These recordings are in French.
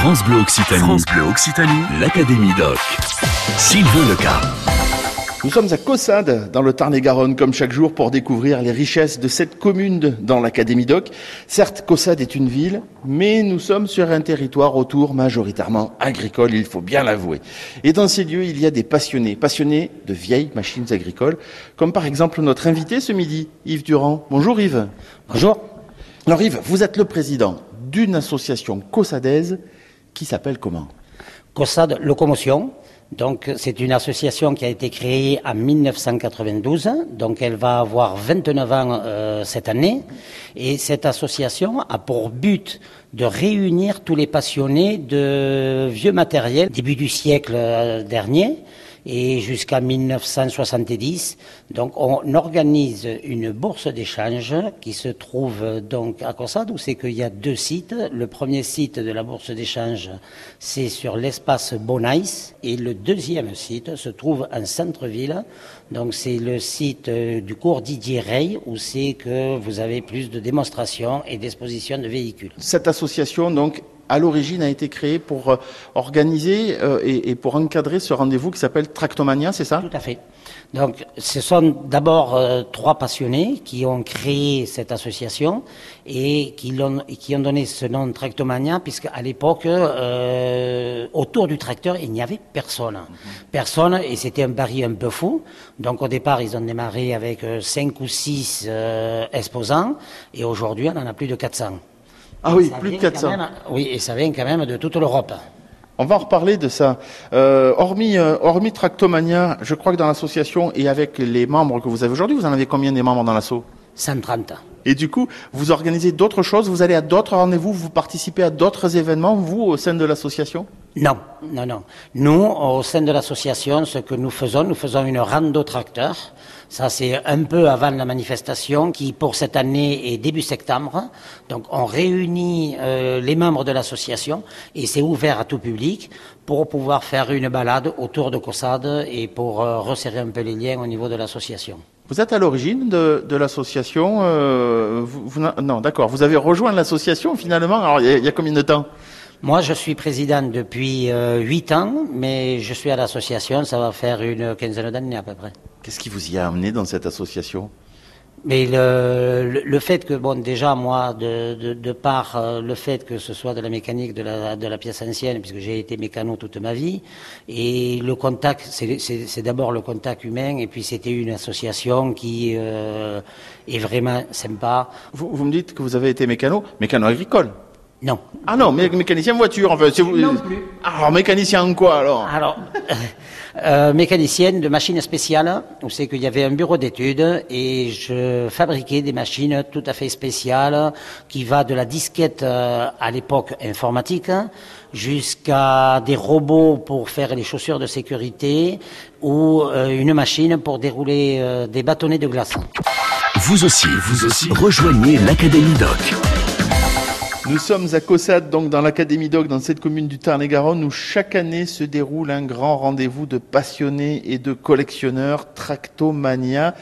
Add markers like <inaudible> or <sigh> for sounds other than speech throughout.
France Bleu Occitanie. France Bleu Occitanie. L'Académie Doc. Sylvain Leca. Nous sommes à Cossade, dans le Tarn-et-Garonne, comme chaque jour, pour découvrir les richesses de cette commune dans l'Académie Doc. Certes, Cossade est une ville, mais nous sommes sur un territoire autour majoritairement agricole, il faut bien l'avouer. Et dans ces lieux, il y a des passionnés, passionnés de vieilles machines agricoles, comme par exemple notre invité ce midi, Yves Durand. Bonjour Yves. Bonjour. Alors Yves, vous êtes le président d'une association cossadaise qui s'appelle comment? Cossade Locomotion. C'est une association qui a été créée en 1992. Donc, elle va avoir 29 ans euh, cette année. Et cette association a pour but de réunir tous les passionnés de vieux matériel début du siècle euh, dernier et jusqu'à 1970. Donc on organise une bourse d'échange qui se trouve donc à Cossade où c'est qu'il y a deux sites. Le premier site de la bourse d'échange c'est sur l'espace Bonais et le deuxième site se trouve en centre-ville. Donc c'est le site euh, du cours Didier Rey où c'est que vous avez plus de démonstrations et d'expositions de véhicules. Cette association donc à l'origine a été créé pour euh, organiser euh, et, pour encadrer ce rendez-vous qui s'appelle Tractomania, c'est ça? Tout à fait. Donc, ce sont d'abord euh, trois passionnés qui ont créé cette association et qui, ont, qui ont donné ce nom Tractomania, puisqu'à l'époque, autour du tracteur, il n'y avait personne. Personne, et c'était un pari un peu fou. Donc, au départ, ils ont démarré avec cinq ou six exposants, et aujourd'hui, on en a plus de 400. Ah oui, plus de 400. oui, et ça vient quand même de toute l'Europe. On va en reparler de ça. Euh, hormis, euh, hormis Tractomania, je crois que dans l'association et avec les membres que vous avez aujourd'hui, vous en avez combien des membres dans l'asso? 130. Et du coup, vous organisez d'autres choses, vous allez à d'autres rendez-vous, vous participez à d'autres événements, vous, au sein de l'association? Non, non, non. Nous, au sein de l'association, ce que nous faisons, nous faisons une rando tracteur. Ça, c'est un peu avant la manifestation qui, pour cette année, est début septembre. Donc, on réunit euh, les membres de l'association et c'est ouvert à tout public pour pouvoir faire une balade autour de Cossade et pour euh, resserrer un peu les liens au niveau de l'association. Vous êtes à l'origine de, l'association euh, Non, d'accord. Vous avez rejoint l'association finalement. Alors, il y, a combien de temps? Moi, je suis président depuis euh, huit ans, mais je suis à l'association, ça va faire une quinzaine d'années à peu près. Qu'est-ce qui vous y a amené dans cette association? Mais le, le, fait que, bon, déjà, moi, de, de, de, par euh, le fait que ce soit de la mécanique de la, de la pièce ancienne, puisque j'ai été mécano toute ma vie, et le contact, c'est d'abord le contact humain, et puis c'était une association qui euh, est vraiment sympa. Vous, vous me dites que vous avez été mécano, mécano agricole non. Ah non, mécanicien voiture, enfin. Vous... Non plus. Alors, mécanicien en quoi, alors? Alors, <laughs> euh, mécanicienne de machines spéciales, où c'est qu'il y avait un bureau d'études, et je fabriquais des machines tout à fait spéciales, qui va de la disquette euh, à l'époque informatique, jusqu'à des robots pour faire les chaussures de sécurité, ou euh, une machine pour dérouler euh, des bâtonnets de glace. Vous aussi, vous aussi, rejoignez l'Académie Doc. Nous sommes à Cossade, donc dans l'Académie Dog, dans cette commune du Tarn-et-Garonne, où chaque année se déroule un grand rendez-vous de passionnés et de collectionneurs, Tractomania.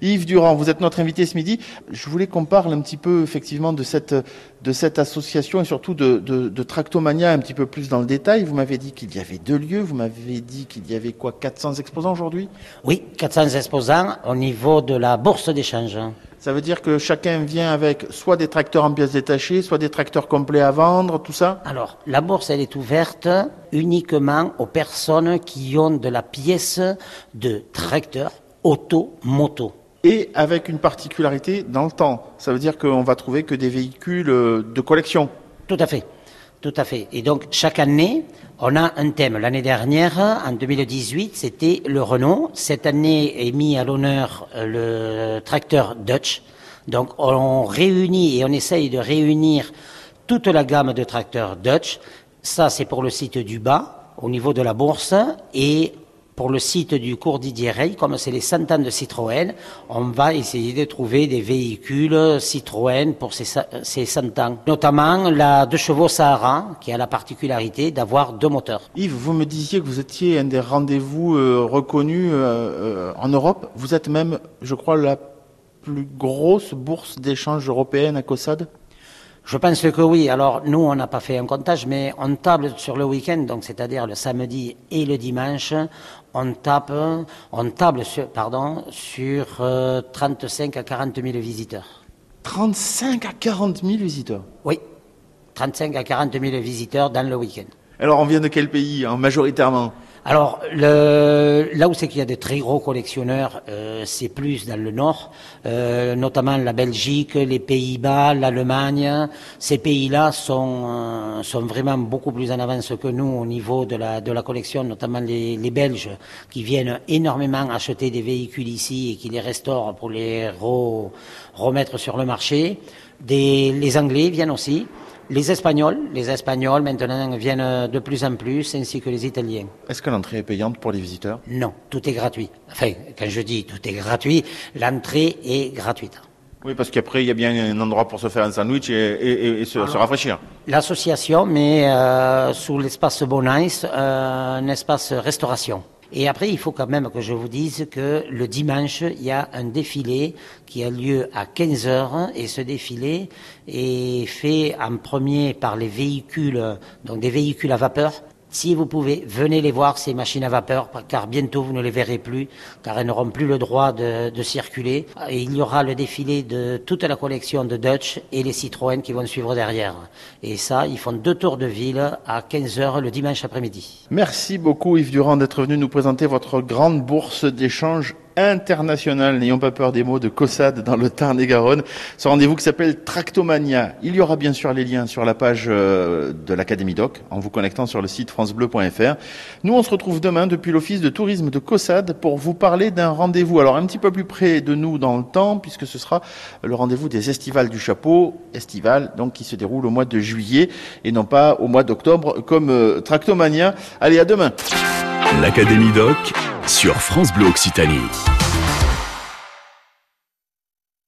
Yves Durand, vous êtes notre invité ce midi. Je voulais qu'on parle un petit peu effectivement de cette, de cette association et surtout de, de, Tractomania un petit peu plus dans le détail. Vous m'avez dit qu'il y avait deux lieux, vous m'avez dit qu'il y avait quoi, 400 exposants aujourd'hui? Oui, 400 exposants au niveau de la bourse d'échange. Ça veut dire que chacun vient avec soit des tracteurs en pièces détachées, soit des tracteurs complets à vendre, tout ça Alors, la bourse, elle est ouverte uniquement aux personnes qui ont de la pièce de tracteur auto-moto. Et avec une particularité dans le temps. Ça veut dire qu'on va trouver que des véhicules euh, de collection. Tout à fait. Tout à fait. Et donc, chaque année, on a un thème. L'année dernière, en 2018, c'était le Renault. Cette année est mis à l'honneur euh, le tracteur Dutch. Donc on réunit et on essaye de réunir toute la gamme de tracteurs Dutch. Ça, c'est pour le site du bas, au niveau de la bourse. Et pour le site du cours Didier Rey, comme c'est les centaines de Citroën, on va essayer de trouver des véhicules Citroën pour ces, ces centaines. Notamment la deux chevaux Sahara, qui a la particularité d'avoir deux moteurs. Yves, vous me disiez que vous étiez un des rendez-vous euh, reconnus euh, euh, en Europe. Vous êtes même, je crois, la plus grosse bourse d'échange européenne à Cossade Je pense que oui. Alors nous, on n'a pas fait un comptage, mais on table sur le week-end, donc c'est-à-dire le samedi et le dimanche, on tape, on table sur, pardon, sur 35 à 40 000 visiteurs. 35 à 40 000 visiteurs? Oui, 35 à 40 000 visiteurs dans le week-end. Alors on vient de quel pays, hein, majoritairement? Alors, là où c'est qu'il y a de très gros collectionneurs, euh, c'est plus dans le nord, euh, notamment la Belgique, les Pays-Bas, l'Allemagne. Ces pays-là sont, euh, sont vraiment beaucoup plus en avance que nous au niveau de la, collection, notamment les, Belges qui viennent énormément acheter des véhicules ici et qui les restaurent pour les remettre sur le marché. Des, les Anglais viennent aussi. Les Espagnols, les Espagnols maintenant viennent de plus en plus, ainsi que les Italiens. Est-ce que l'entrée est payante pour les visiteurs? Non, tout est gratuit. Enfin, quand je dis tout est gratuit, l'entrée est gratuite. Oui, parce qu'après, il y a bien un endroit pour se faire un sandwich et, se, rafraîchir. L'association met euh, sous l'espace Bonnice euh, un espace restauration. Et après, il faut quand même que je vous dise que le dimanche, il y a un défilé qui a lieu à 15 heures. Et ce défilé est fait en premier par les véhicules, donc des véhicules à vapeur si vous pouvez, venez les voir, ces machines à vapeur, car bientôt vous ne les verrez plus, car elles n'auront plus le droit de, circuler. Et il y aura le défilé de toute la collection de Dutch et les Citroën qui vont suivre derrière. Et ça, ils font deux tours de ville à 15h le dimanche après-midi. Merci beaucoup Yves Durand d'être venu nous présenter votre grande bourse d'échange international, n'ayons pas peur des mots, de Cossade dans le Tarn-et-Garonne. Ce rendez-vous qui s'appelle Tractomania. Il y aura bien sûr les liens sur la page euh, de l'Académie Doc en vous connectant sur le site francebleu.fr. Nous, on se retrouve demain depuis l'Office de tourisme de Cossade pour vous parler d'un rendez-vous. Alors, un petit peu plus près de nous dans le temps, puisque ce sera le rendez-vous des estivales du chapeau, estival, donc qui se déroule au mois de juillet et non pas au mois d'octobre comme euh, Tractomania. Allez, à demain. L'Académie Doc sur France Bleu Occitanie.